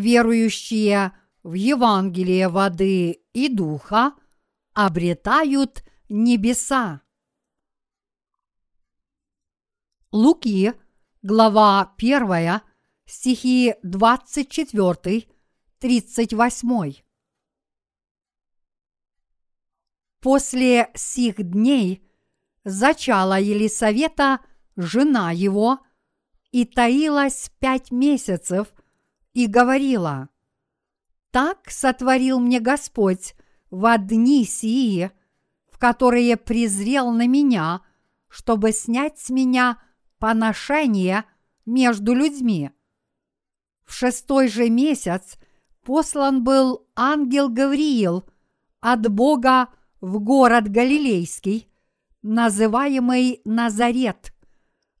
верующие в Евангелие воды и духа обретают небеса. Луки, глава 1, стихи 24, 38. После сих дней зачала Елисавета жена его и таилась пять месяцев и говорила, «Так сотворил мне Господь в дни сии, в которые презрел на меня, чтобы снять с меня поношение между людьми. В шестой же месяц послан был ангел Гавриил от Бога в город Галилейский, называемый Назарет,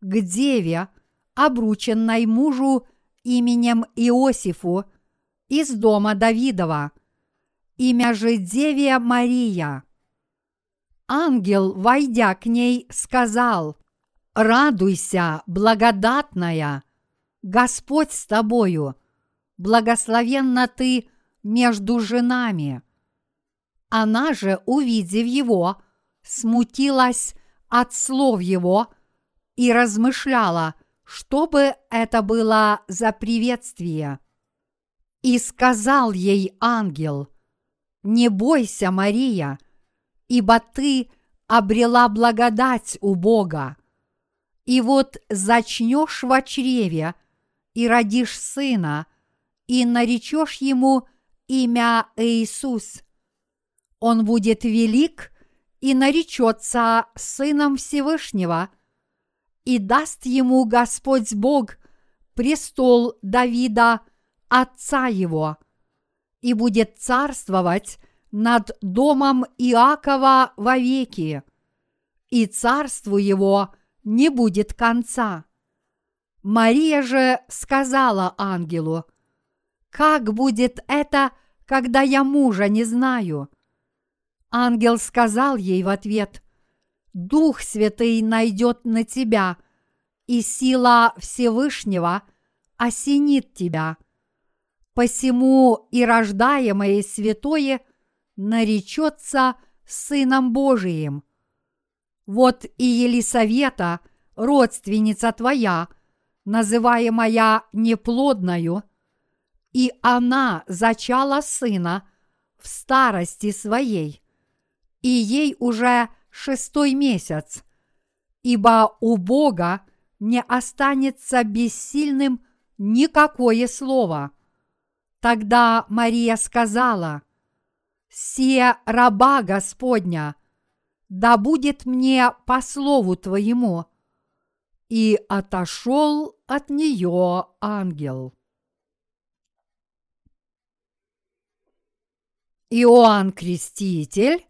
к деве, обрученной мужу именем Иосифу из дома Давидова, имя же деве Мария. Ангел, войдя к ней, сказал, «Радуйся, благодатная, Господь с тобою, благословенна ты между женами». Она же, увидев его, смутилась от слов его и размышляла, что бы это было за приветствие. И сказал ей ангел, «Не бойся, Мария, ибо ты обрела благодать у Бога. И вот зачнешь в чреве и родишь сына, и наречешь ему имя Иисус. Он будет велик и наречется Сыном Всевышнего, и даст ему Господь Бог престол Давида, отца его, и будет царствовать над домом Иакова вовеки, и царству его не будет конца. Мария же сказала ангелу, «Как будет это, когда я мужа не знаю?» Ангел сказал ей в ответ, «Дух Святый найдет на тебя, и сила Всевышнего осенит тебя. Посему и рождаемое святое наречется Сыном Божиим. Вот и Елисавета, родственница твоя, называемая неплодною, и она зачала сына в старости своей, и ей уже шестой месяц, ибо у Бога не останется бессильным никакое слово. Тогда Мария сказала, «Се раба Господня, да будет мне по слову Твоему». И отошел от нее ангел. Иоанн Креститель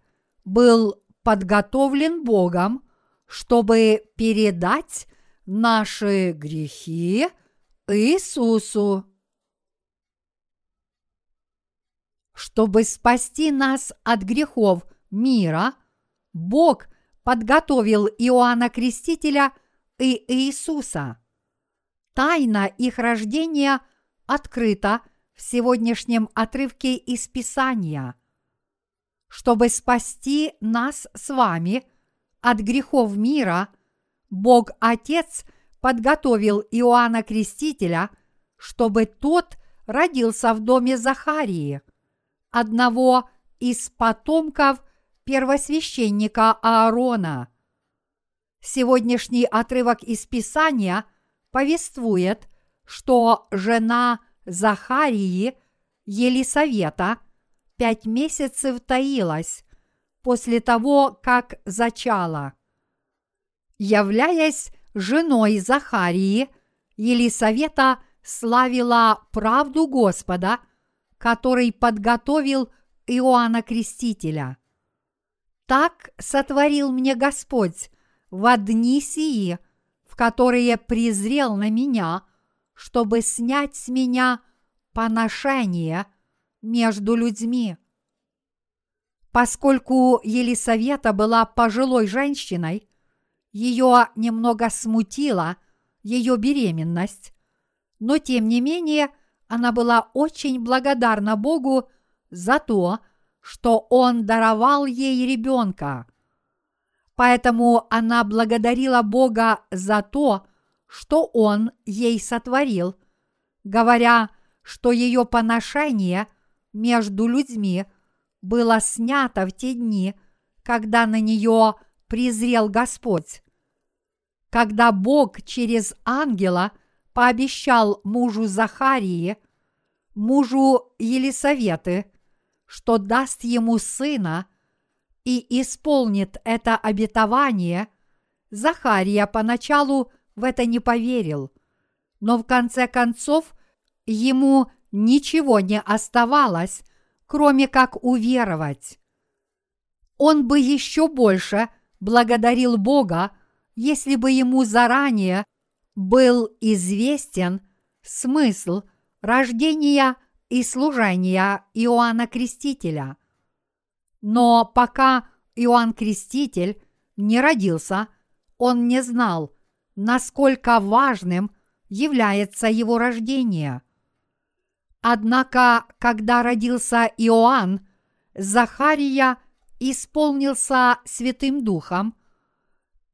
был подготовлен Богом, чтобы передать наши грехи Иисусу. Чтобы спасти нас от грехов мира, Бог подготовил Иоанна Крестителя и Иисуса. Тайна их рождения открыта в сегодняшнем отрывке из Писания. Чтобы спасти нас с вами от грехов мира, Бог Отец подготовил Иоанна Крестителя, чтобы тот родился в доме Захарии, одного из потомков первосвященника Аарона. Сегодняшний отрывок из Писания повествует, что жена Захарии Елисавета пять месяцев таилась после того, как зачала. Являясь женой Захарии, Елисавета славила правду Господа, который подготовил Иоанна Крестителя. Так сотворил мне Господь в дни сии, в которые презрел на меня, чтобы снять с меня поношение между людьми. Поскольку Елисавета была пожилой женщиной, ее немного смутила ее беременность, но тем не менее она была очень благодарна Богу за то, что Он даровал ей ребенка. Поэтому она благодарила Бога за то, что Он ей сотворил, говоря, что ее поношение между людьми было снято в те дни, когда на нее презрел Господь. Когда Бог через ангела пообещал мужу Захарии, мужу Елисаветы, что даст ему сына и исполнит это обетование, Захария поначалу в это не поверил, но в конце концов ему ничего не оставалось, кроме как уверовать. Он бы еще больше благодарил Бога, если бы ему заранее был известен смысл рождения и служения Иоанна Крестителя. Но пока Иоанн Креститель не родился, он не знал, насколько важным является его рождение. Однако, когда родился Иоанн, Захария исполнился Святым Духом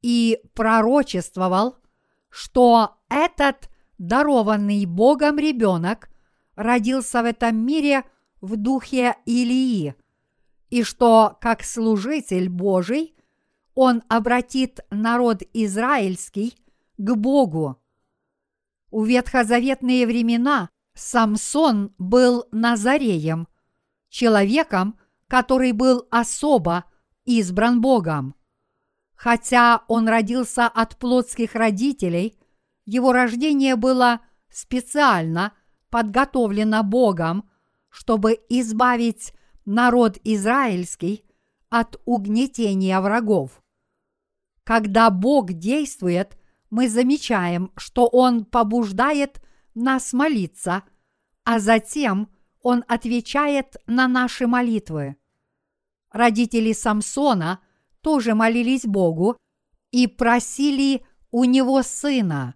и пророчествовал, что этот дарованный Богом ребенок родился в этом мире в духе Илии, и что, как служитель Божий, он обратит народ израильский к Богу. У ветхозаветные времена Самсон был Назареем, человеком, который был особо избран Богом. Хотя он родился от плотских родителей, его рождение было специально подготовлено Богом, чтобы избавить народ израильский от угнетения врагов. Когда Бог действует, мы замечаем, что Он побуждает нас молиться, а затем Он отвечает на наши молитвы. Родители Самсона тоже молились Богу и просили у него сына,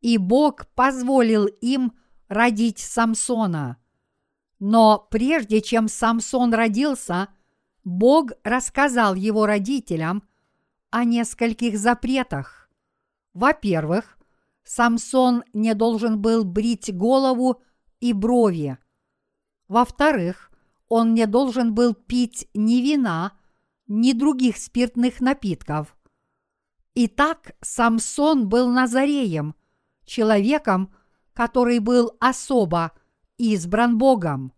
и Бог позволил им родить Самсона. Но прежде чем Самсон родился, Бог рассказал его родителям о нескольких запретах. Во-первых, Самсон не должен был брить голову и брови. Во-вторых, он не должен был пить ни вина, ни других спиртных напитков. Итак, Самсон был Назареем, человеком, который был особо избран Богом.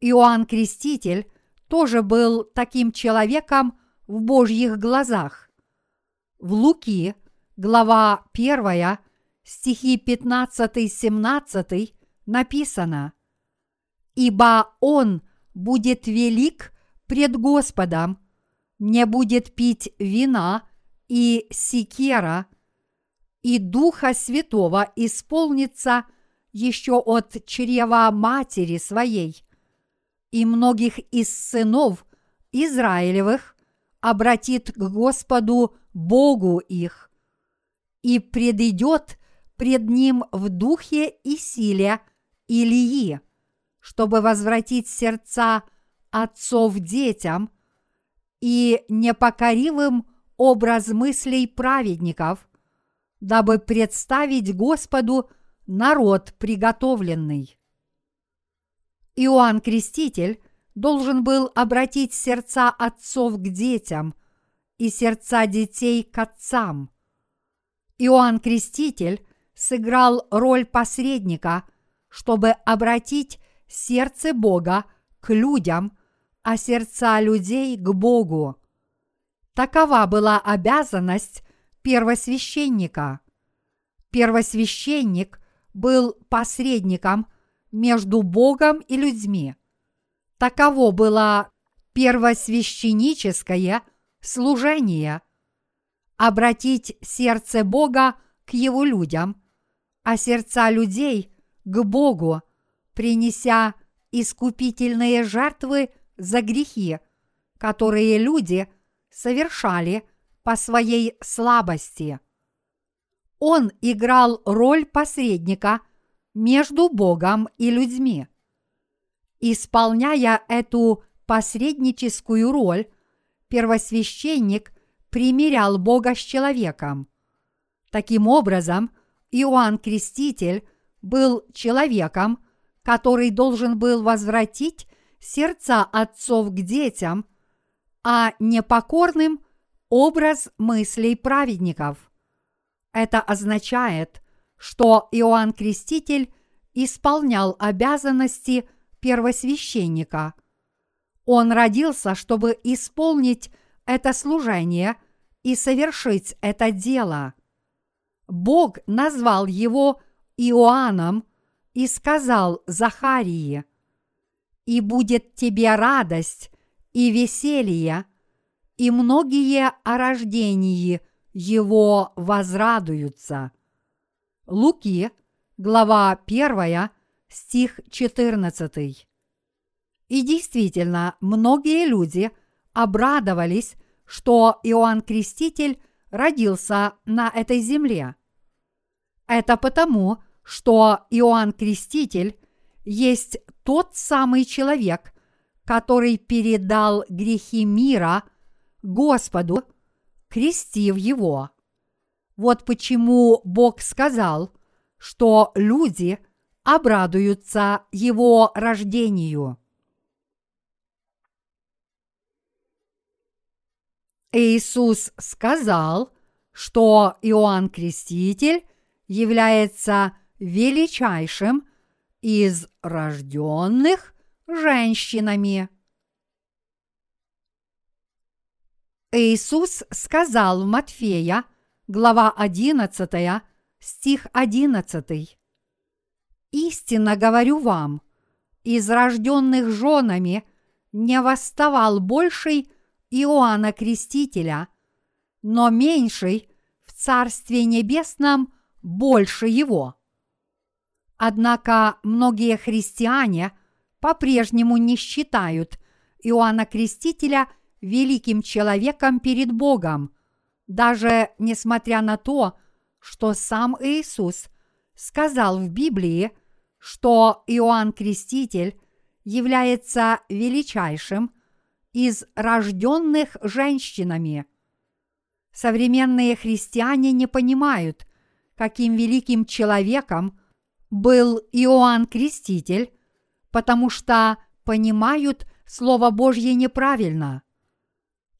Иоанн Креститель тоже был таким человеком в Божьих глазах. В Луки, глава 1, стихи 15-17 написано «Ибо он будет велик пред Господом, не будет пить вина и секера, и Духа Святого исполнится еще от чрева матери своей, и многих из сынов Израилевых обратит к Господу Богу их, и предидет пред ним в духе и силе Илии, чтобы возвратить сердца отцов детям и непокоривым образ мыслей праведников – дабы представить Господу народ приготовленный. Иоанн Креститель должен был обратить сердца отцов к детям и сердца детей к отцам. Иоанн Креститель сыграл роль посредника, чтобы обратить сердце Бога к людям, а сердца людей к Богу. Такова была обязанность первосвященника. Первосвященник был посредником между Богом и людьми. Таково было первосвященническое служение – обратить сердце Бога к Его людям, а сердца людей к Богу, принеся искупительные жертвы за грехи, которые люди совершали – по своей слабости. Он играл роль посредника между Богом и людьми. Исполняя эту посредническую роль, первосвященник примирял Бога с человеком. Таким образом, Иоанн Креститель был человеком, который должен был возвратить сердца отцов к детям, а непокорным образ мыслей праведников. Это означает, что Иоанн Креститель исполнял обязанности первосвященника. Он родился, чтобы исполнить это служение и совершить это дело. Бог назвал его Иоанном и сказал Захарии, «И будет тебе радость и веселье, и многие о рождении его возрадуются». Луки, глава 1, стих 14. И действительно, многие люди обрадовались, что Иоанн Креститель родился на этой земле. Это потому, что Иоанн Креститель есть тот самый человек, который передал грехи мира Господу, крестив его. Вот почему Бог сказал, что люди обрадуются его рождению. Иисус сказал, что Иоанн Креститель является величайшим из рожденных женщинами. Иисус сказал в Матфея, глава 11, стих 11. «Истинно говорю вам, из рожденных женами не восставал больший Иоанна Крестителя, но меньший в Царстве Небесном больше его. Однако многие христиане по-прежнему не считают Иоанна Крестителя великим человеком перед Богом, даже несмотря на то, что сам Иисус сказал в Библии, что Иоанн Креститель является величайшим из рожденных женщинами. Современные христиане не понимают, каким великим человеком был Иоанн Креститель, потому что понимают Слово Божье неправильно.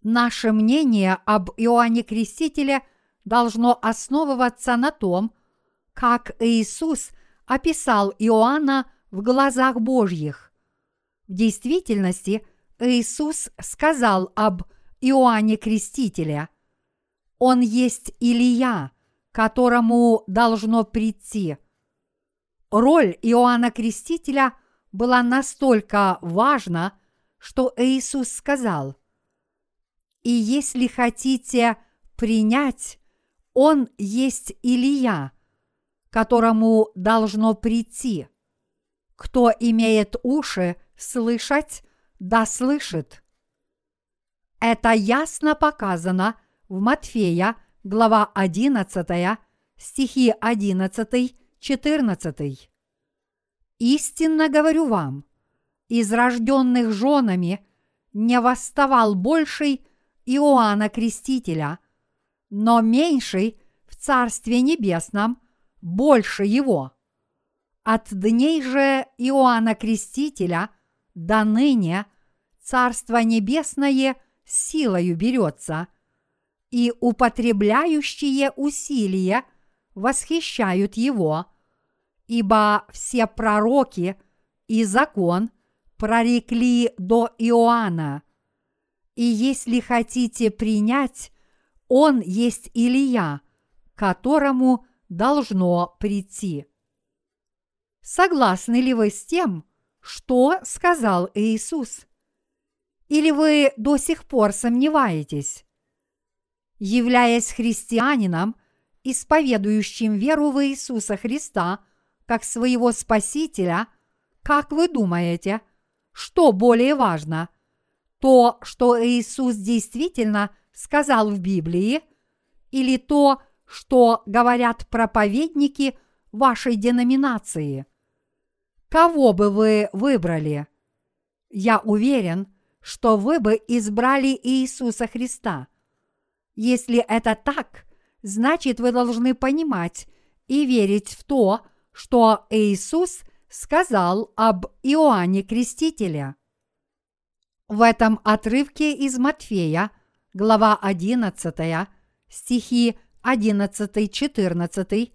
Наше мнение об Иоанне Крестителе должно основываться на том, как Иисус описал Иоанна в глазах Божьих. В действительности Иисус сказал об Иоанне Крестителе. Он есть Илия, которому должно прийти. Роль Иоанна Крестителя была настолько важна, что Иисус сказал, «И если хотите принять, Он есть Илия, которому должно прийти. Кто имеет уши слышать, да слышит». Это ясно показано в Матфея – глава 11, стихи 11-14. «Истинно говорю вам, из рожденных женами не восставал больший Иоанна Крестителя, но меньший в Царстве Небесном больше его. От дней же Иоанна Крестителя до ныне Царство Небесное силою берется – и употребляющие усилия восхищают его, ибо все пророки и закон прорекли до Иоанна. И если хотите принять, он есть Илия, которому должно прийти. Согласны ли вы с тем, что сказал Иисус? Или вы до сих пор сомневаетесь? являясь христианином, исповедующим веру в Иисуса Христа как своего Спасителя, как вы думаете, что более важно? То, что Иисус действительно сказал в Библии, или то, что говорят проповедники вашей деноминации? Кого бы вы выбрали? Я уверен, что вы бы избрали Иисуса Христа. Если это так, значит вы должны понимать и верить в то, что Иисус сказал об Иоанне Крестителе. В этом отрывке из Матфея, глава 11, стихи 11-14,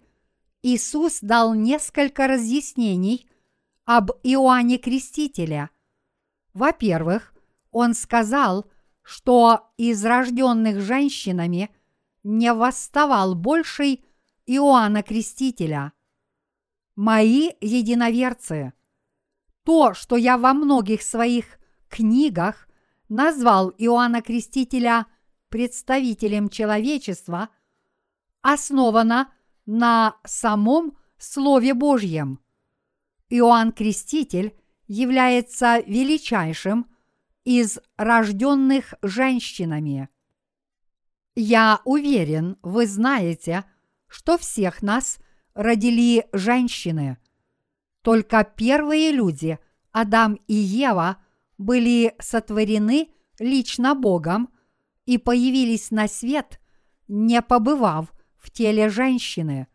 Иисус дал несколько разъяснений об Иоанне Крестителе. Во-первых, Он сказал, что из рожденных женщинами не восставал больший Иоанна Крестителя. Мои единоверцы, то, что я во многих своих книгах назвал Иоанна Крестителя представителем человечества, основано на самом Слове Божьем. Иоанн Креститель является величайшим из рожденных женщинами. Я уверен, вы знаете, что всех нас родили женщины. Только первые люди, Адам и Ева, были сотворены лично Богом и появились на свет, не побывав в теле женщины,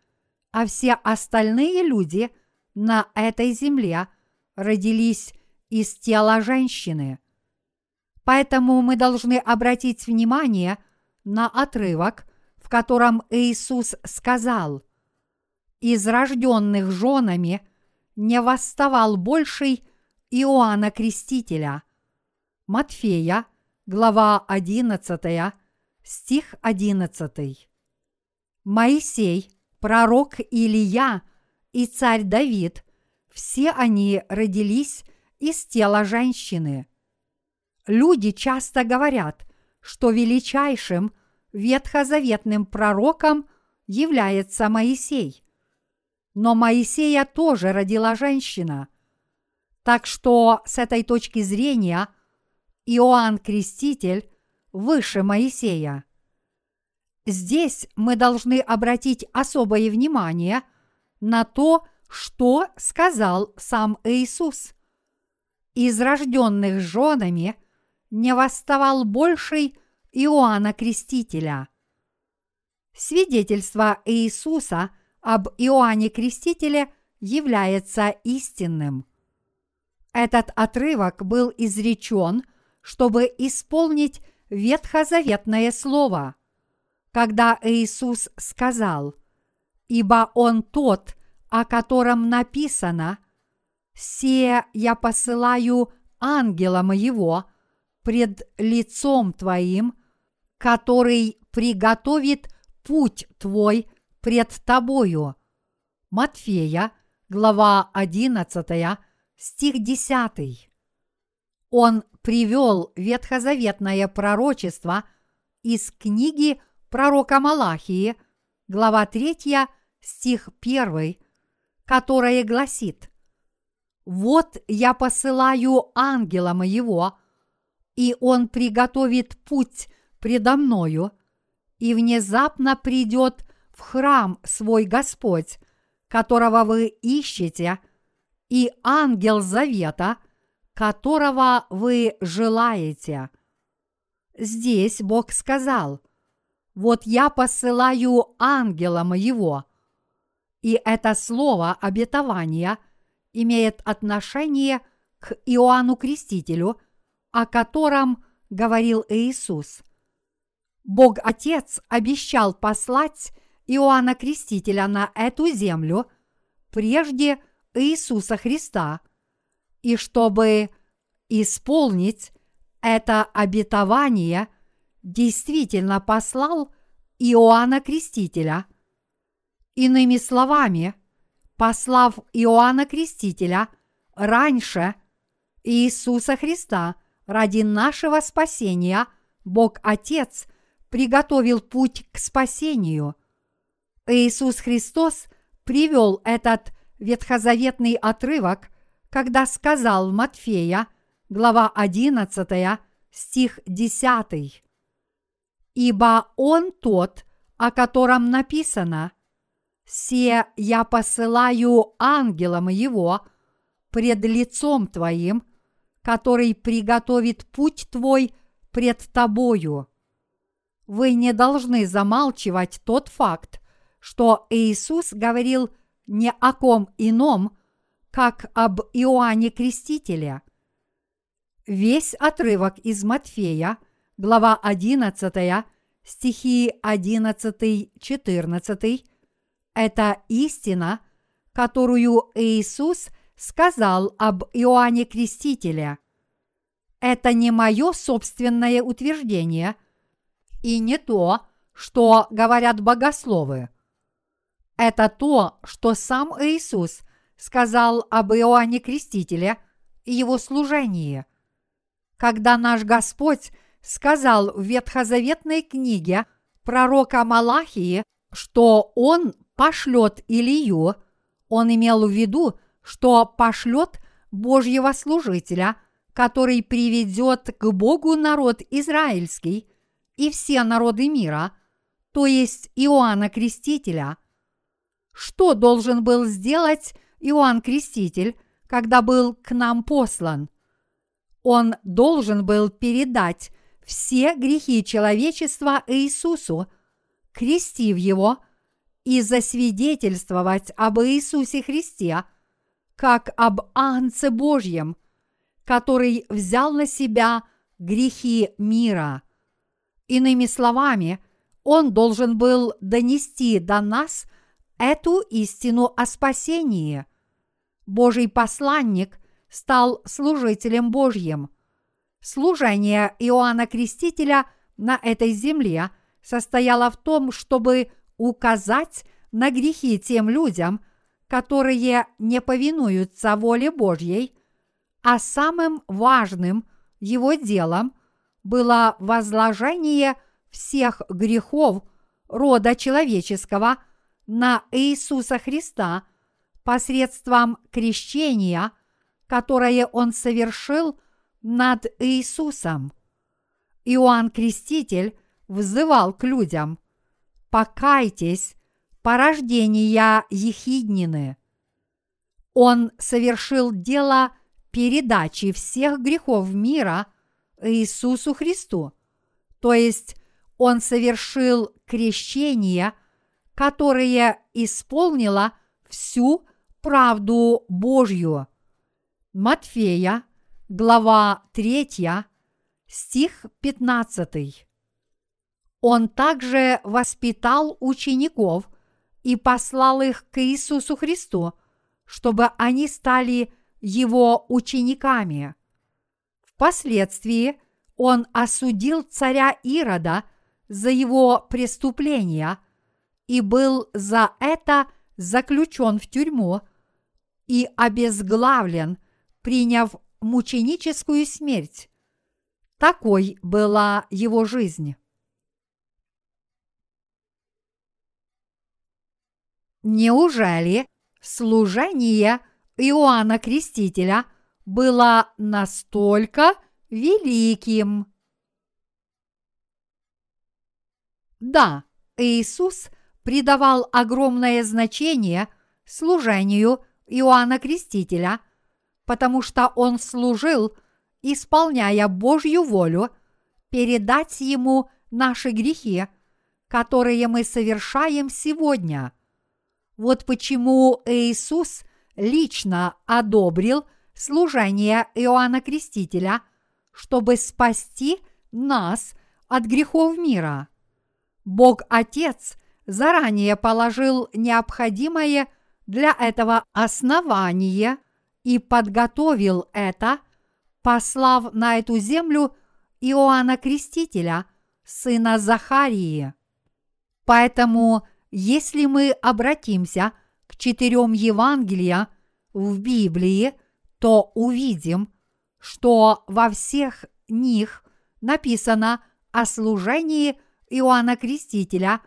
а все остальные люди на этой земле родились из тела женщины. Поэтому мы должны обратить внимание на отрывок, в котором Иисус сказал, «Из рожденных женами не восставал больший Иоанна Крестителя». Матфея, глава 11, стих 11. Моисей, пророк Илия и царь Давид, все они родились из тела женщины. Люди часто говорят, что величайшим ветхозаветным пророком является Моисей. Но Моисея тоже родила женщина. Так что с этой точки зрения Иоанн Креститель выше Моисея. Здесь мы должны обратить особое внимание на то, что сказал сам Иисус. Из рожденных женами не восставал больший Иоанна Крестителя. Свидетельство Иисуса об Иоанне Крестителе является истинным. Этот отрывок был изречен, чтобы исполнить ветхозаветное слово – когда Иисус сказал, «Ибо Он тот, о котором написано, «Се я посылаю ангела моего пред лицом твоим, который приготовит путь твой пред тобою». Матфея, глава 11, стих 10. Он привел ветхозаветное пророчество из книги пророка Малахии, глава 3, стих 1, которое гласит «Вот я посылаю ангела моего, и он приготовит путь предо мною, и внезапно придет в храм свой Господь, которого вы ищете, и ангел завета, которого вы желаете». Здесь Бог сказал – вот я посылаю ангела моего. И это слово обетования имеет отношение к Иоанну Крестителю, о котором говорил Иисус. Бог Отец обещал послать Иоанна Крестителя на эту землю прежде Иисуса Христа, и чтобы исполнить это обетование – действительно послал Иоанна Крестителя. Иными словами, послав Иоанна Крестителя раньше Иисуса Христа ради нашего спасения, Бог Отец приготовил путь к спасению. Иисус Христос привел этот ветхозаветный отрывок, когда сказал Матфея, глава 11, стих 10 ибо Он тот, о котором написано «Се я посылаю ангелом его пред лицом твоим, который приготовит путь твой пред тобою». Вы не должны замалчивать тот факт, что Иисус говорил не о ком ином, как об Иоанне Крестителе. Весь отрывок из Матфея, глава 11, стихи 11-14, это истина, которую Иисус сказал об Иоанне Крестителе. Это не мое собственное утверждение и не то, что говорят богословы. Это то, что сам Иисус сказал об Иоанне Крестителе и его служении. Когда наш Господь сказал в ветхозаветной книге пророка Малахии, что он пошлет Илью, он имел в виду, что пошлет Божьего служителя, который приведет к Богу народ израильский и все народы мира, то есть Иоанна Крестителя. Что должен был сделать Иоанн Креститель, когда был к нам послан? Он должен был передать все грехи человечества Иисусу, крестив его и засвидетельствовать об Иисусе Христе, как об Агнце Божьем, который взял на себя грехи мира. Иными словами, он должен был донести до нас эту истину о спасении. Божий посланник стал служителем Божьим. Служение Иоанна Крестителя на этой земле состояло в том, чтобы указать на грехи тем людям, которые не повинуются воле Божьей, а самым важным его делом было возложение всех грехов рода человеческого на Иисуса Христа посредством крещения, которое он совершил над Иисусом. Иоанн Креститель взывал к людям «Покайтесь, порождения Ехиднины». Он совершил дело передачи всех грехов мира Иисусу Христу, то есть он совершил крещение, которое исполнило всю правду Божью. Матфея, глава 3, стих 15. Он также воспитал учеников и послал их к Иисусу Христу, чтобы они стали его учениками. Впоследствии он осудил царя Ирода за его преступления и был за это заключен в тюрьму и обезглавлен, приняв мученическую смерть. Такой была его жизнь. Неужели служение Иоанна Крестителя было настолько великим? Да, Иисус придавал огромное значение служению Иоанна Крестителя, потому что он служил, исполняя Божью волю, передать ему наши грехи, которые мы совершаем сегодня – вот почему Иисус лично одобрил служение Иоанна Крестителя, чтобы спасти нас от грехов мира. Бог Отец заранее положил необходимое для этого основание и подготовил это, послав на эту землю Иоанна Крестителя, сына Захарии. Поэтому если мы обратимся к четырем Евангелия в Библии, то увидим, что во всех них написано о служении Иоанна Крестителя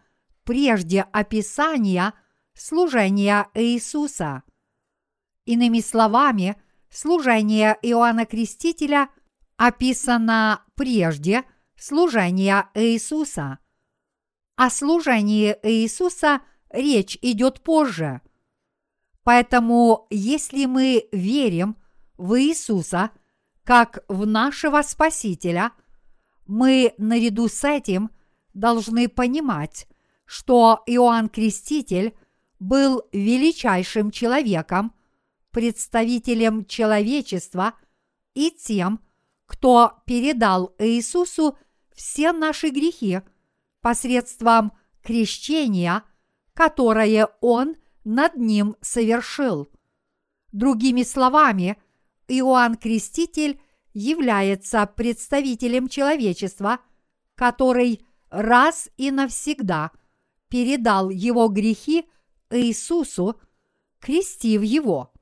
прежде описания служения Иисуса. Иными словами, служение Иоанна Крестителя описано прежде служения Иисуса – о служении Иисуса речь идет позже. Поэтому, если мы верим в Иисуса как в нашего Спасителя, мы наряду с этим должны понимать, что Иоанн Креститель был величайшим человеком, представителем человечества и тем, кто передал Иисусу все наши грехи посредством крещения, которое Он над ним совершил. Другими словами, Иоанн Креститель является представителем человечества, который раз и навсегда передал его грехи Иисусу, крестив его.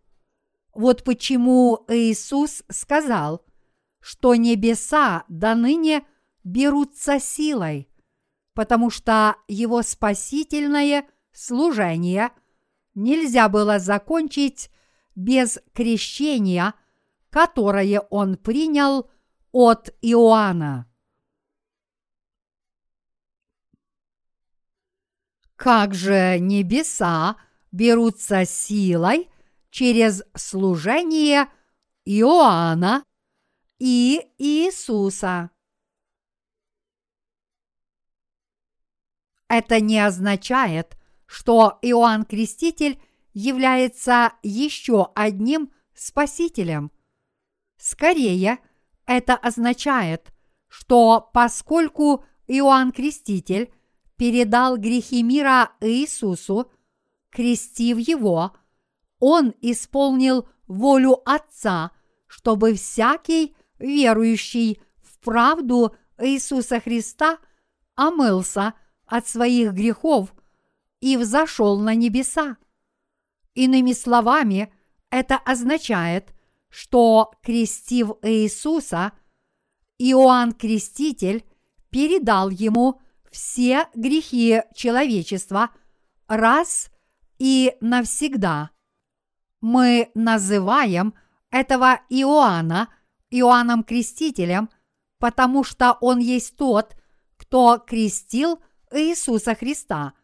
Вот почему Иисус сказал, что небеса до ныне берутся силой, потому что его спасительное служение нельзя было закончить без крещения, которое он принял от Иоанна. Как же небеса берутся силой через служение Иоанна и Иисуса. Это не означает, что Иоанн Креститель является еще одним спасителем. Скорее, это означает, что поскольку Иоанн Креститель передал грехи мира Иисусу, крестив его, он исполнил волю Отца, чтобы всякий верующий в правду Иисуса Христа омылся от своих грехов и взошел на небеса. Иными словами, это означает, что, крестив Иисуса, Иоанн Креститель передал ему все грехи человечества раз и навсегда. Мы называем этого Иоанна Иоанном Крестителем, потому что он есть тот, кто крестил Иисуса Христа.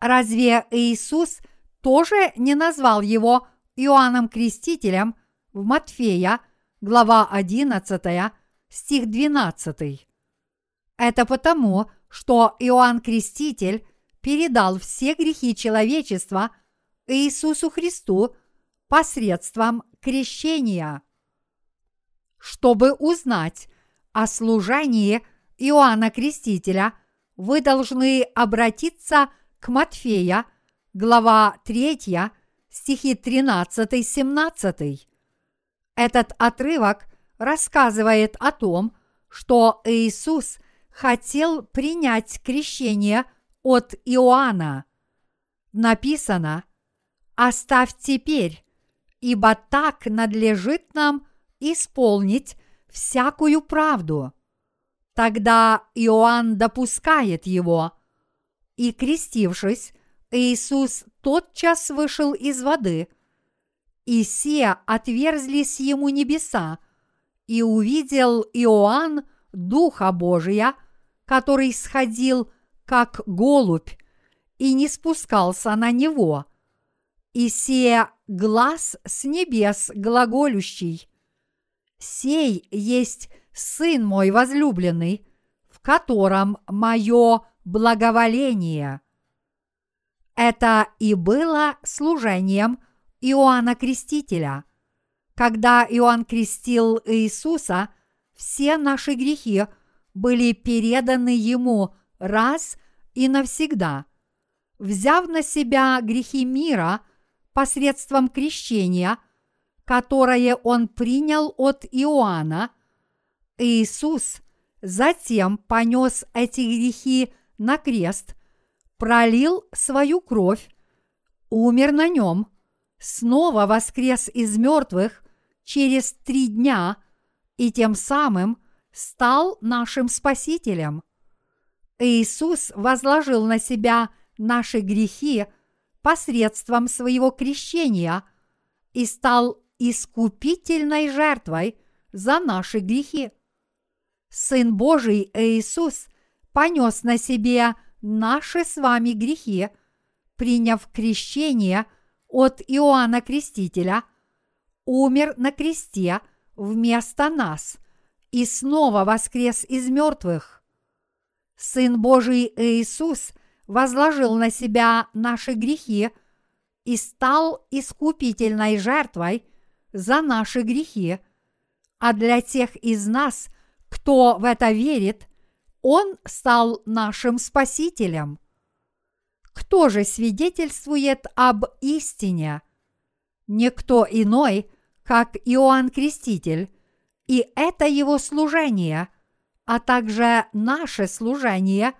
Разве Иисус тоже не назвал его Иоанном Крестителем в Матфея, глава 11, стих 12? Это потому, что Иоанн Креститель передал все грехи человечества Иисусу Христу посредством крещения. Чтобы узнать о служении Иоанна Крестителя, вы должны обратиться к Матфея, глава 3, стихи 13-17. Этот отрывок рассказывает о том, что Иисус – хотел принять крещение от Иоанна. Написано «Оставь теперь, ибо так надлежит нам исполнить всякую правду». Тогда Иоанн допускает его, и, крестившись, Иисус тотчас вышел из воды, и все отверзлись ему небеса, и увидел Иоанн Духа Божия, который сходил как голубь и не спускался на него. И сея глаз с небес глаголющий. Сей есть Сын мой возлюбленный, в котором мое благоволение. Это и было служением Иоанна Крестителя. Когда Иоанн крестил Иисуса – все наши грехи были переданы Ему раз и навсегда. Взяв на себя грехи мира посредством крещения, которое Он принял от Иоанна, Иисус затем понес эти грехи на крест, пролил свою кровь, умер на нем, снова воскрес из мертвых через три дня – и тем самым стал нашим Спасителем. Иисус возложил на себя наши грехи посредством своего крещения и стал искупительной жертвой за наши грехи. Сын Божий Иисус понес на себе наши с вами грехи, приняв крещение от Иоанна Крестителя, умер на кресте вместо нас и снова воскрес из мертвых. Сын Божий Иисус возложил на себя наши грехи и стал искупительной жертвой за наши грехи, а для тех из нас, кто в это верит, Он стал нашим Спасителем. Кто же свидетельствует об истине? Никто иной, как Иоанн Креститель, и это его служение, а также наше служение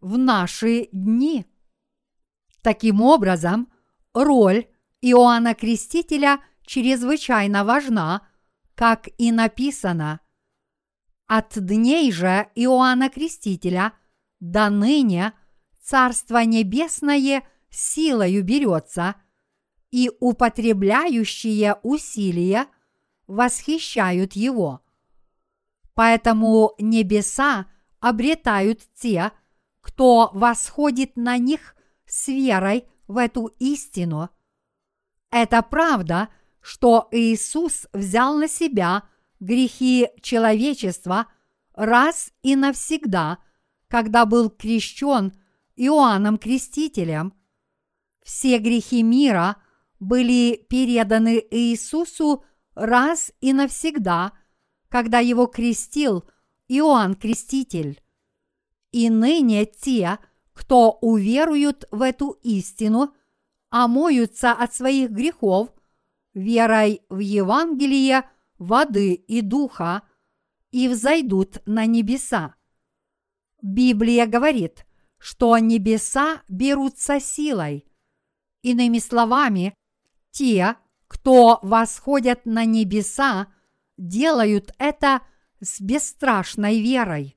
в наши дни. Таким образом, роль Иоанна Крестителя чрезвычайно важна, как и написано. От дней же Иоанна Крестителя до ныне Царство Небесное силою берется, и употребляющие усилия восхищают его. Поэтому небеса обретают те, кто восходит на них с верой в эту истину. Это правда, что Иисус взял на себя грехи человечества раз и навсегда, когда был крещен Иоанном Крестителем. Все грехи мира были переданы Иисусу раз и навсегда, когда его крестил Иоанн Креститель. И ныне те, кто уверуют в эту истину, омоются от своих грехов верой в Евангелие воды и духа и взойдут на небеса. Библия говорит, что небеса берутся силой. Иными словами, те, кто восходят на небеса, делают это с бесстрашной верой.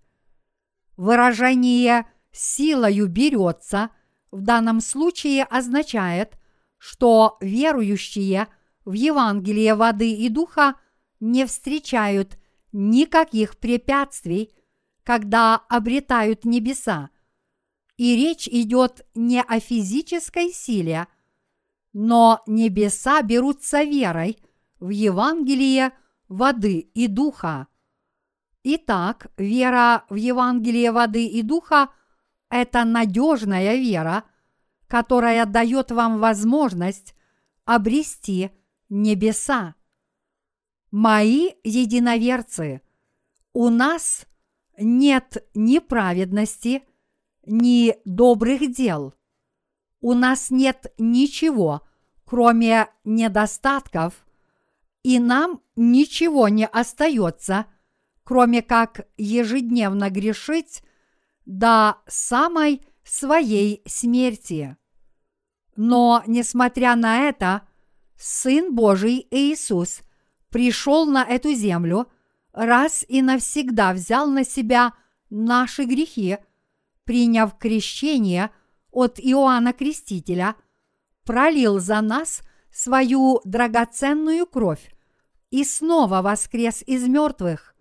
Выражение силою берется в данном случае означает, что верующие в Евангелие воды и духа не встречают никаких препятствий, когда обретают небеса. И речь идет не о физической силе, но небеса берутся верой в Евангелие воды и духа. Итак, вера в Евангелие воды и духа – это надежная вера, которая дает вам возможность обрести небеса. Мои единоверцы, у нас нет ни праведности, ни добрых дел. У нас нет ничего, кроме недостатков, и нам ничего не остается, кроме как ежедневно грешить до самой своей смерти. Но, несмотря на это, Сын Божий Иисус пришел на эту землю, раз и навсегда взял на себя наши грехи, приняв крещение от Иоанна Крестителя, пролил за нас свою драгоценную кровь и снова воскрес из мертвых.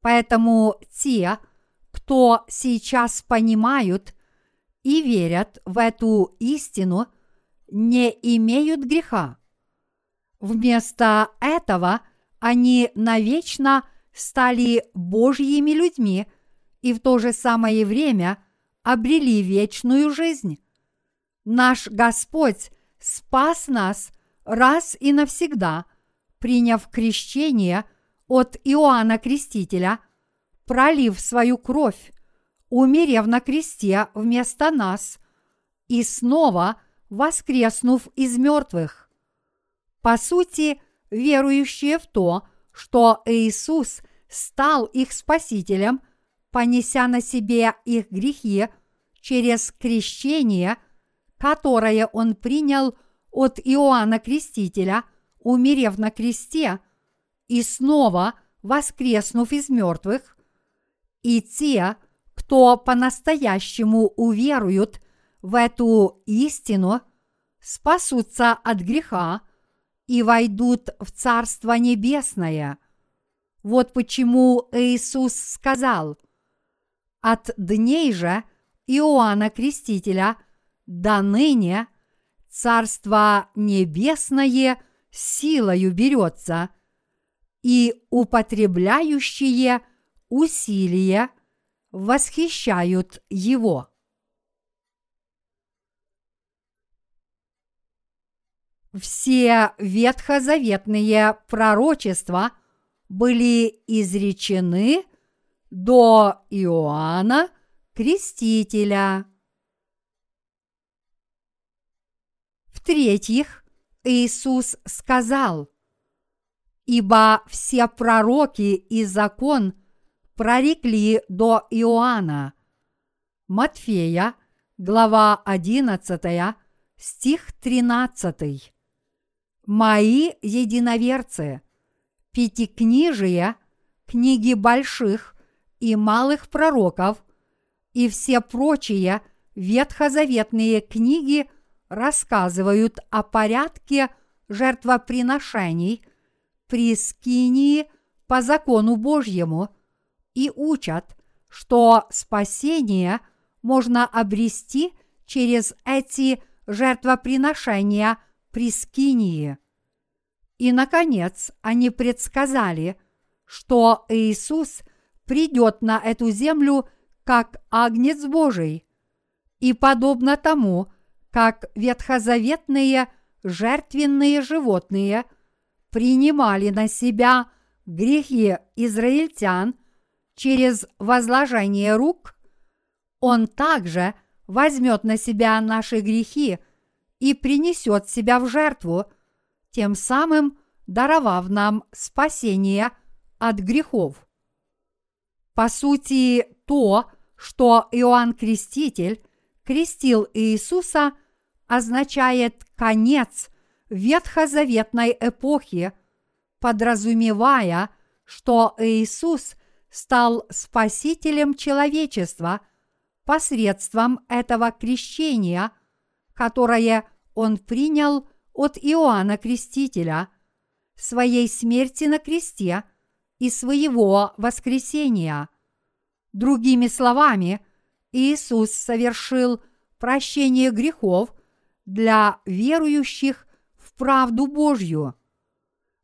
Поэтому те, кто сейчас понимают и верят в эту истину, не имеют греха. Вместо этого они навечно стали Божьими людьми и в то же самое время обрели вечную жизнь. Наш Господь спас нас раз и навсегда, приняв крещение от Иоанна Крестителя – пролив свою кровь, умерев на кресте вместо нас и снова воскреснув из мертвых. По сути, верующие в то, что Иисус стал их спасителем, понеся на себе их грехи через крещение, которое он принял от Иоанна Крестителя, умерев на кресте и снова воскреснув из мертвых, и те, кто по-настоящему уверуют в эту истину, спасутся от греха и войдут в Царство Небесное. Вот почему Иисус сказал, «От дней же Иоанна Крестителя до ныне Царство Небесное силою берется, и употребляющие усилия восхищают его. Все ветхозаветные пророчества были изречены до Иоанна Крестителя. В-третьих, Иисус сказал, «Ибо все пророки и закон прорекли до Иоанна». Матфея, глава 11, стих 13. «Мои единоверцы, пятикнижие, книги больших и малых пророков. И все прочие ветхозаветные книги рассказывают о порядке жертвоприношений при скинии по закону Божьему и учат, что спасение можно обрести через эти жертвоприношения при скинии. И, наконец, они предсказали, что Иисус придет на эту землю как Агнец Божий, и подобно тому, как ветхозаветные жертвенные животные принимали на себя грехи израильтян через возложение рук, Он также возьмет на себя наши грехи и принесет себя в жертву, тем самым даровав нам спасение от грехов. По сути, то, что Иоанн Креститель крестил Иисуса, означает конец ветхозаветной эпохи, подразумевая, что Иисус стал спасителем человечества посредством этого крещения, которое он принял от Иоанна Крестителя, своей смерти на кресте и своего воскресения. Другими словами, Иисус совершил прощение грехов для верующих в правду Божью.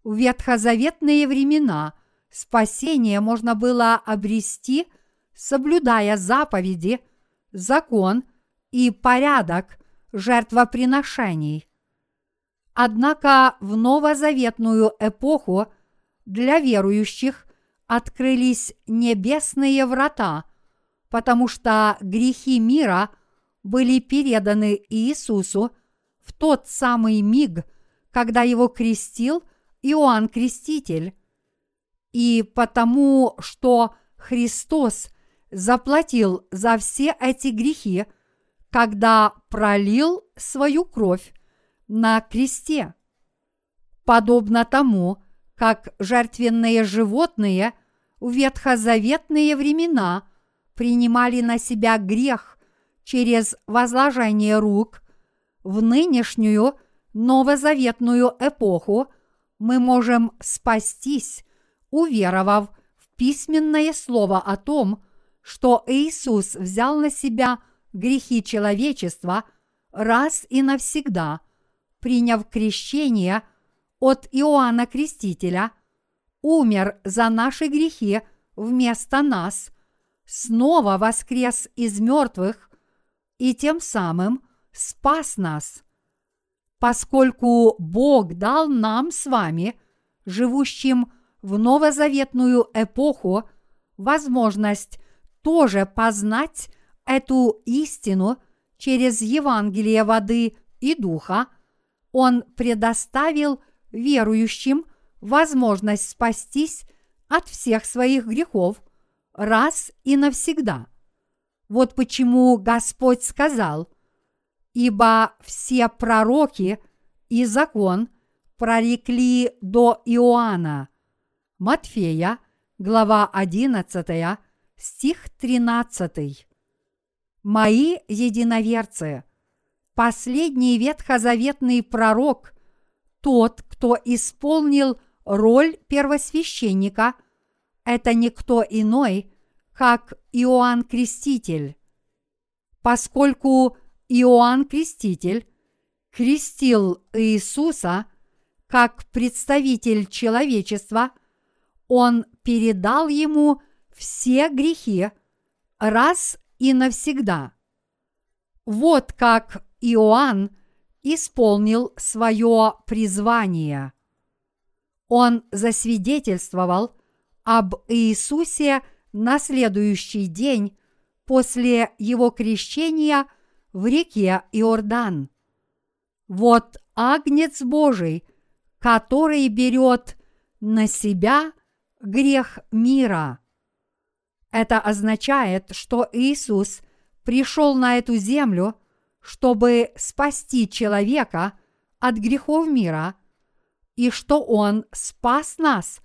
В ветхозаветные времена спасение можно было обрести, соблюдая заповеди, закон и порядок жертвоприношений. Однако в новозаветную эпоху для верующих открылись небесные врата, потому что грехи мира были переданы Иисусу в тот самый миг, когда его крестил Иоанн Креститель. И потому, что Христос заплатил за все эти грехи, когда пролил свою кровь на кресте. Подобно тому, как жертвенные животные в ветхозаветные времена принимали на себя грех через возложение рук, в нынешнюю новозаветную эпоху мы можем спастись, уверовав в письменное слово о том, что Иисус взял на себя грехи человечества раз и навсегда, приняв крещение – от Иоанна Крестителя, умер за наши грехи вместо нас, снова воскрес из мертвых и тем самым спас нас. Поскольку Бог дал нам с вами, живущим в новозаветную эпоху, возможность тоже познать эту истину через Евангелие воды и духа, Он предоставил верующим возможность спастись от всех своих грехов раз и навсегда. Вот почему Господь сказал, «Ибо все пророки и закон прорекли до Иоанна». Матфея, глава 11, стих 13. Мои единоверцы, последний ветхозаветный пророк – тот, кто исполнил роль первосвященника, это никто иной, как Иоанн Креститель. Поскольку Иоанн Креститель крестил Иисуса как представитель человечества, Он передал ему все грехи раз и навсегда. Вот как Иоанн исполнил свое призвание. Он засвидетельствовал об Иисусе на следующий день после его крещения в реке Иордан. Вот Агнец Божий, который берет на себя грех мира. Это означает, что Иисус пришел на эту землю, чтобы спасти человека от грехов мира, и что Он спас нас,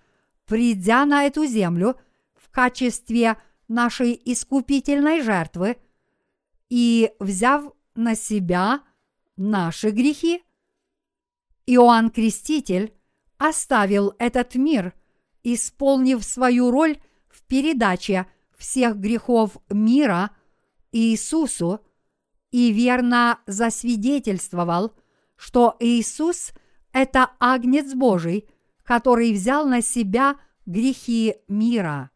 придя на эту землю в качестве нашей искупительной жертвы и взяв на себя наши грехи. Иоанн Креститель оставил этот мир, исполнив свою роль в передаче всех грехов мира Иисусу и верно засвидетельствовал, что Иисус – это Агнец Божий, который взял на себя грехи мира.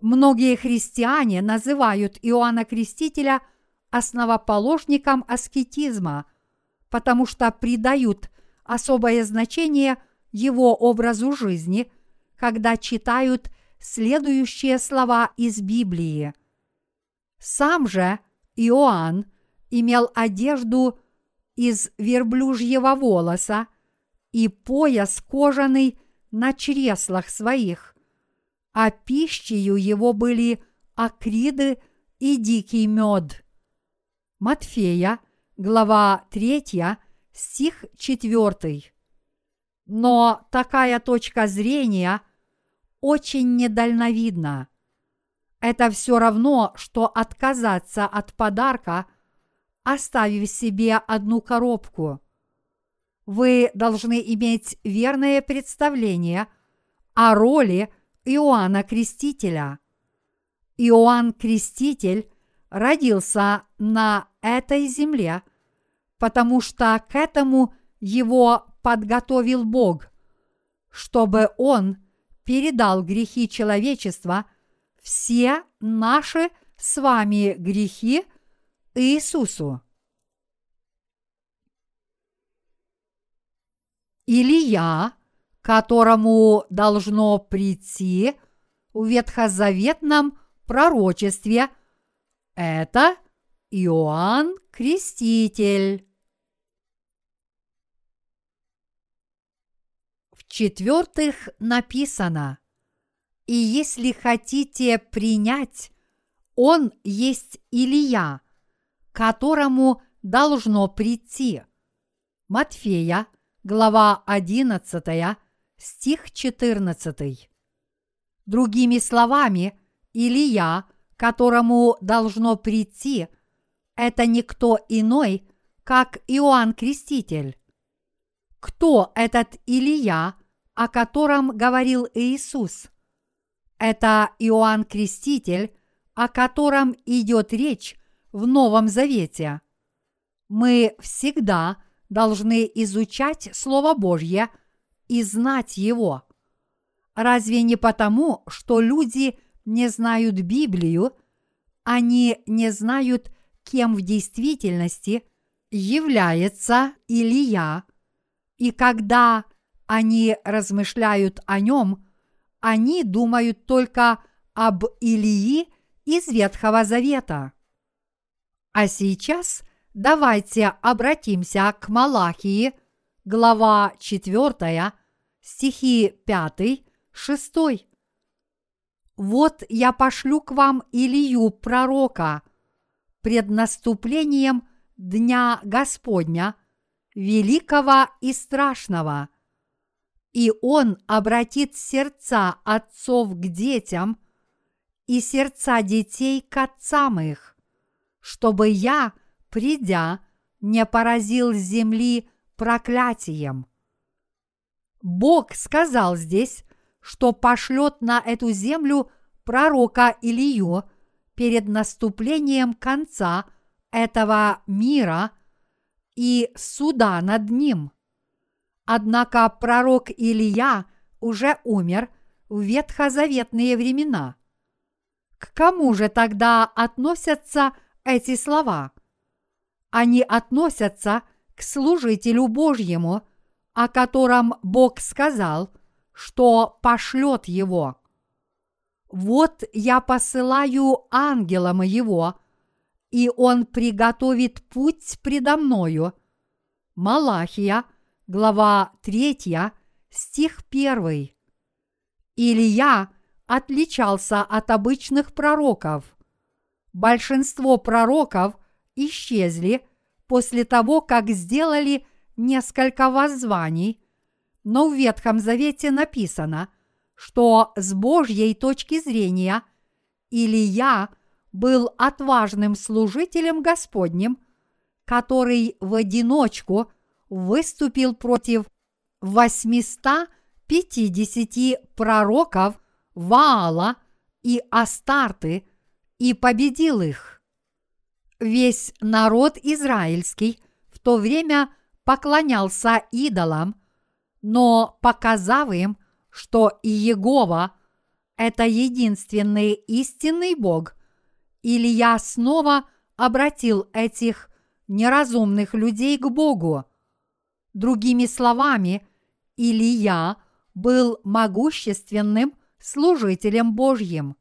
Многие христиане называют Иоанна Крестителя основоположником аскетизма, потому что придают особое значение его образу жизни, когда читают следующие слова из Библии. Сам же Иоанн имел одежду из верблюжьего волоса и пояс кожаный на чреслах своих, а пищею его были акриды и дикий мед. Матфея, глава 3, стих 4. Но такая точка зрения очень недальновидна. Это все равно, что отказаться от подарка, оставив себе одну коробку. Вы должны иметь верное представление о роли Иоанна Крестителя. Иоанн Креститель родился на этой земле, потому что к этому его подготовил Бог, чтобы он передал грехи человечества, все наши с вами грехи Иисусу. Илья которому должно прийти в ветхозаветном пророчестве, это Иоанн Креститель. В-четвертых, написано, «И если хотите принять, он есть Илья, которому должно прийти». Матфея, глава 11, стих 14. Другими словами, Илия, которому должно прийти, это никто иной, как Иоанн Креститель. Кто этот Илия, о котором говорил Иисус? Это Иоанн Креститель, о котором идет речь в Новом Завете. Мы всегда должны изучать Слово Божье – и знать его. Разве не потому, что люди не знают Библию, они не знают, кем в действительности является Илия, и когда они размышляют о нем, они думают только об Илии из Ветхого Завета. А сейчас давайте обратимся к Малахии, глава 4, стихи 5, 6. «Вот я пошлю к вам Илью пророка пред наступлением Дня Господня, великого и страшного, и он обратит сердца отцов к детям и сердца детей к отцам их, чтобы я, придя, не поразил земли проклятием. Бог сказал здесь, что пошлет на эту землю пророка Илью перед наступлением конца этого мира и суда над ним. Однако пророк Илия уже умер в ветхозаветные времена. К кому же тогда относятся эти слова? Они относятся к служителю Божьему, о котором Бог сказал, что пошлет его. Вот я посылаю ангела моего, и он приготовит путь предо мною. Малахия, глава 3, стих 1. Илья отличался от обычных пророков. Большинство пророков исчезли после того, как сделали несколько воззваний, но в Ветхом Завете написано, что с Божьей точки зрения Илья был отважным служителем Господним, который в одиночку выступил против 850 пророков Ваала и Астарты и победил их. Весь народ израильский в то время поклонялся идолам, но показав им, что Иегова – это единственный истинный Бог, Илья снова обратил этих неразумных людей к Богу. Другими словами, Илья был могущественным служителем Божьим.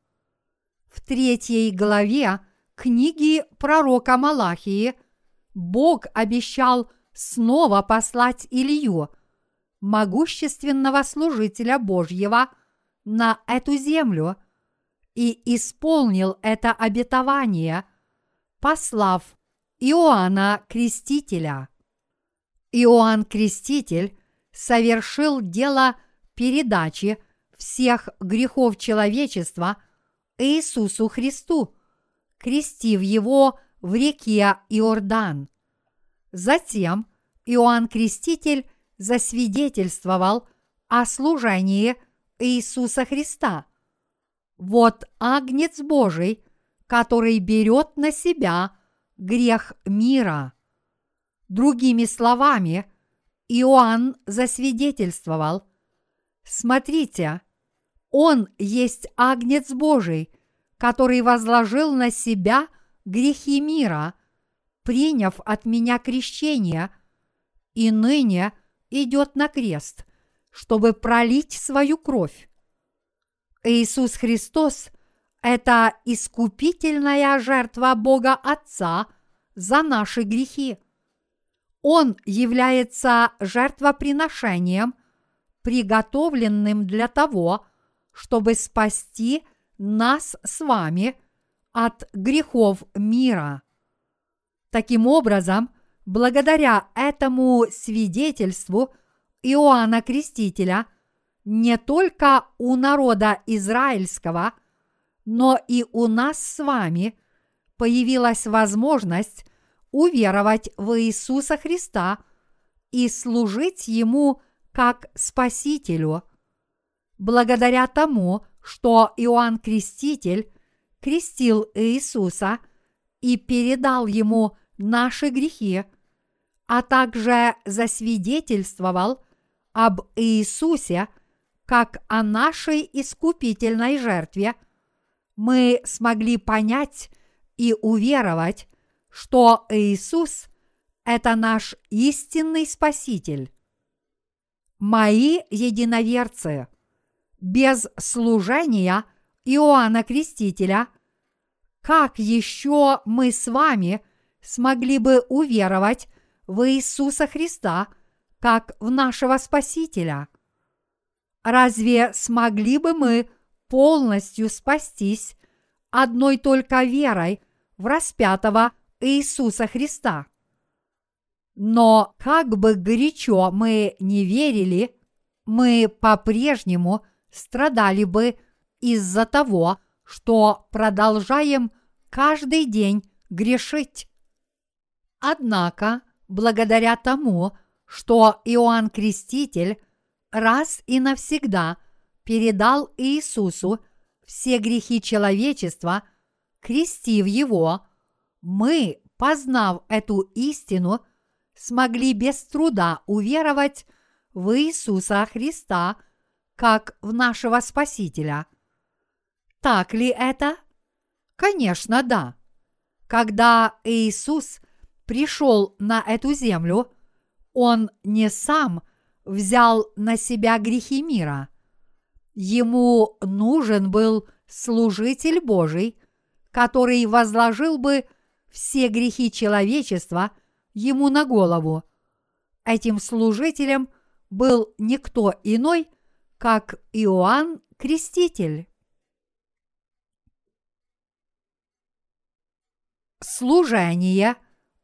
В третьей главе книги пророка Малахии Бог обещал снова послать Илью, могущественного служителя Божьего, на эту землю и исполнил это обетование, послав Иоанна Крестителя. Иоанн Креститель совершил дело передачи всех грехов человечества Иисусу Христу, крестив его в реке Иордан. Затем Иоанн Креститель засвидетельствовал о служении Иисуса Христа. Вот Агнец Божий, который берет на себя грех мира. Другими словами, Иоанн засвидетельствовал, смотрите, он есть Агнец Божий, который возложил на себя грехи мира, приняв от меня крещение, и ныне идет на крест, чтобы пролить свою кровь. Иисус Христос – это искупительная жертва Бога Отца за наши грехи. Он является жертвоприношением, приготовленным для того, чтобы спасти нас с вами от грехов мира. Таким образом, благодаря этому свидетельству Иоанна Крестителя не только у народа израильского, но и у нас с вами появилась возможность уверовать в Иисуса Христа и служить Ему как Спасителю. Благодаря тому, что Иоанн Креститель крестил Иисуса и передал Ему наши грехи – а также засвидетельствовал об Иисусе как о нашей искупительной жертве, мы смогли понять и уверовать, что Иисус – это наш истинный Спаситель. Мои единоверцы, без служения Иоанна Крестителя, как еще мы с вами смогли бы уверовать в Иисуса Христа как в нашего Спасителя. Разве смогли бы мы полностью спастись одной только верой в распятого Иисуса Христа? Но как бы горячо мы не верили, мы по-прежнему страдали бы из-за того, что продолжаем каждый день грешить. Однако благодаря тому, что Иоанн Креститель раз и навсегда передал Иисусу все грехи человечества, крестив его, мы, познав эту истину, смогли без труда уверовать в Иисуса Христа как в нашего Спасителя. Так ли это? Конечно, да. Когда Иисус пришел на эту землю, Он не сам взял на себя грехи мира. Ему нужен был служитель Божий, который возложил бы все грехи человечества ему на голову. Этим служителем был никто иной, как Иоанн Креститель. Служение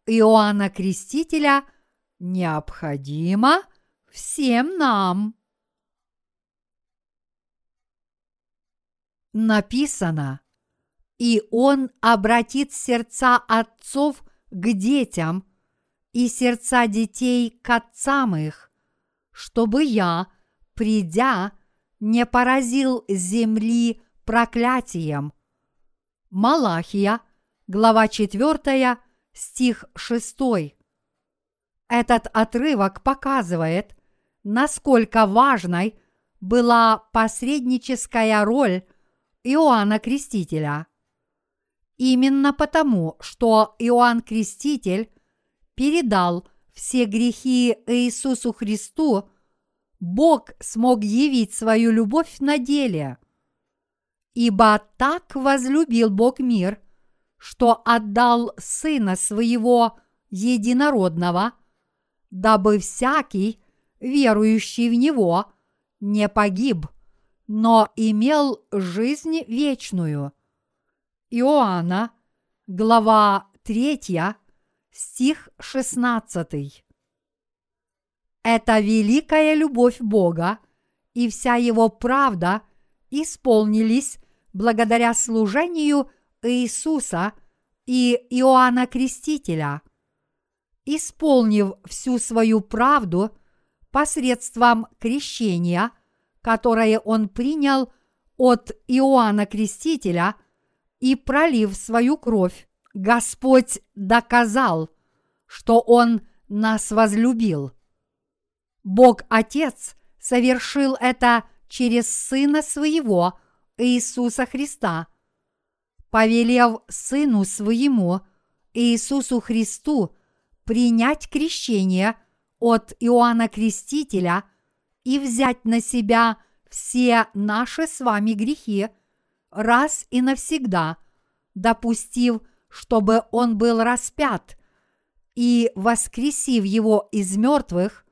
Иоанна Крестителя необходимо всем нам. Написано, и он обратит сердца отцов к детям и сердца детей к отцам их, чтобы я, придя, не поразил земли проклятием. Малахия, глава 4, стих 6. Этот отрывок показывает, насколько важной была посредническая роль Иоанна Крестителя. Именно потому, что Иоанн Креститель передал все грехи Иисусу Христу, Бог смог явить свою любовь на деле. Ибо так возлюбил Бог мир, что отдал Сына Своего Единородного, дабы всякий, верующий в Него, не погиб, но имел жизнь вечную. Иоанна, глава 3, стих 16. Это великая любовь Бога и вся Его правда исполнились благодаря служению Иисуса и Иоанна Крестителя. Исполнив всю свою правду посредством крещения – которое он принял от Иоанна Крестителя и пролив свою кровь, Господь доказал, что Он нас возлюбил. Бог Отец совершил это через Сына Своего Иисуса Христа, повелев Сыну Своему Иисусу Христу принять крещение от Иоанна Крестителя – и взять на себя все наши с вами грехи раз и навсегда, допустив, чтобы Он был распят, и воскресив Его из мертвых,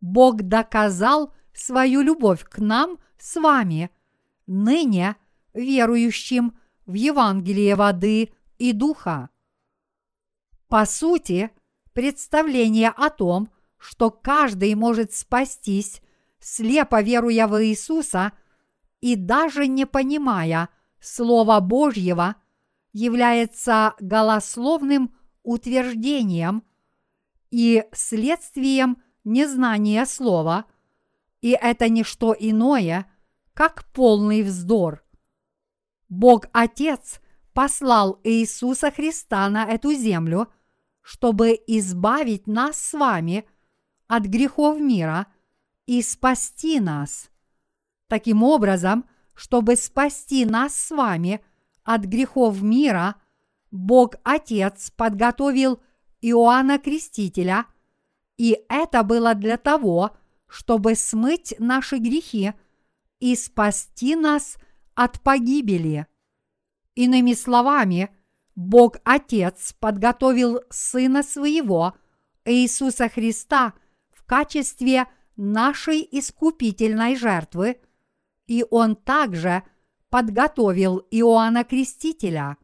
Бог доказал свою любовь к нам с вами, ныне верующим в Евангелие воды и духа. По сути, представление о том, что каждый может спастись слепо веруя в Иисуса и даже не понимая Слова Божьего, является голословным утверждением и следствием незнания Слова, и это не что иное, как полный вздор. Бог Отец послал Иисуса Христа на эту землю, чтобы избавить нас с вами от грехов мира – и спасти нас. Таким образом, чтобы спасти нас с вами от грехов мира, Бог Отец подготовил Иоанна Крестителя, и это было для того, чтобы смыть наши грехи и спасти нас от погибели. Иными словами, Бог Отец подготовил Сына Своего, Иисуса Христа, в качестве – нашей искупительной жертвы, и он также подготовил Иоанна Крестителя.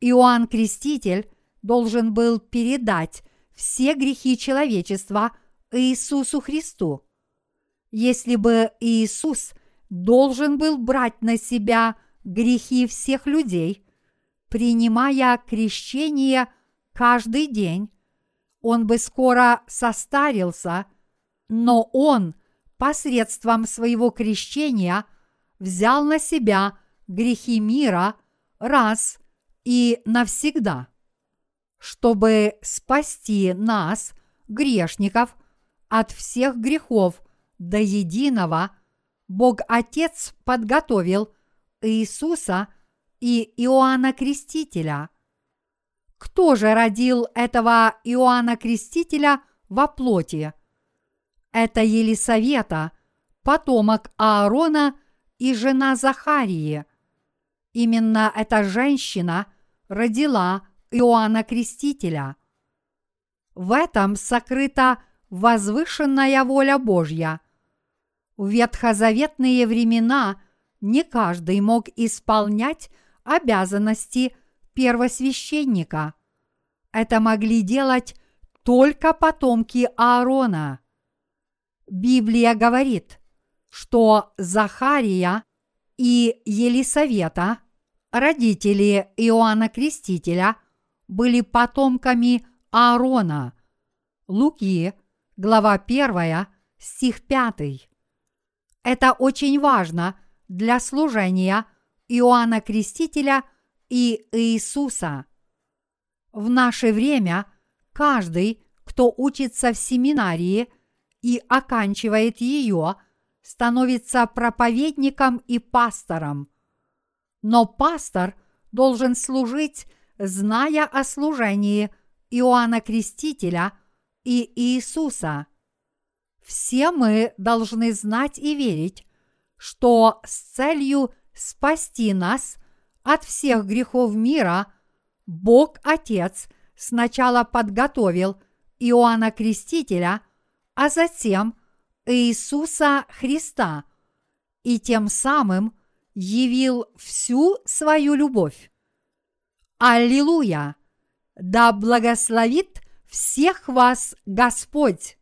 Иоанн Креститель должен был передать все грехи человечества Иисусу Христу. Если бы Иисус должен был брать на себя грехи всех людей, принимая крещение каждый день, он бы скоро состарился но он посредством своего крещения взял на себя грехи мира раз и навсегда. Чтобы спасти нас грешников от всех грехов до единого, Бог Отец подготовил Иисуса и Иоанна Крестителя. Кто же родил этого Иоанна Крестителя во плоти? Это Елисавета, потомок Аарона и жена Захарии. Именно эта женщина родила Иоанна Крестителя. В этом сокрыта возвышенная воля Божья. В ветхозаветные времена не каждый мог исполнять обязанности первосвященника. Это могли делать только потомки Аарона. Библия говорит, что Захария и Елисавета, родители Иоанна Крестителя, были потомками Аарона. Луки, глава 1, стих 5. Это очень важно для служения Иоанна Крестителя и Иисуса. В наше время каждый, кто учится в семинарии и оканчивает ее, становится проповедником и пастором. Но пастор должен служить, зная о служении Иоанна Крестителя и Иисуса. Все мы должны знать и верить, что с целью спасти нас от всех грехов мира Бог Отец сначала подготовил Иоанна Крестителя, а затем Иисуса Христа и тем самым явил всю свою любовь. Аллилуйя! Да благословит всех вас Господь!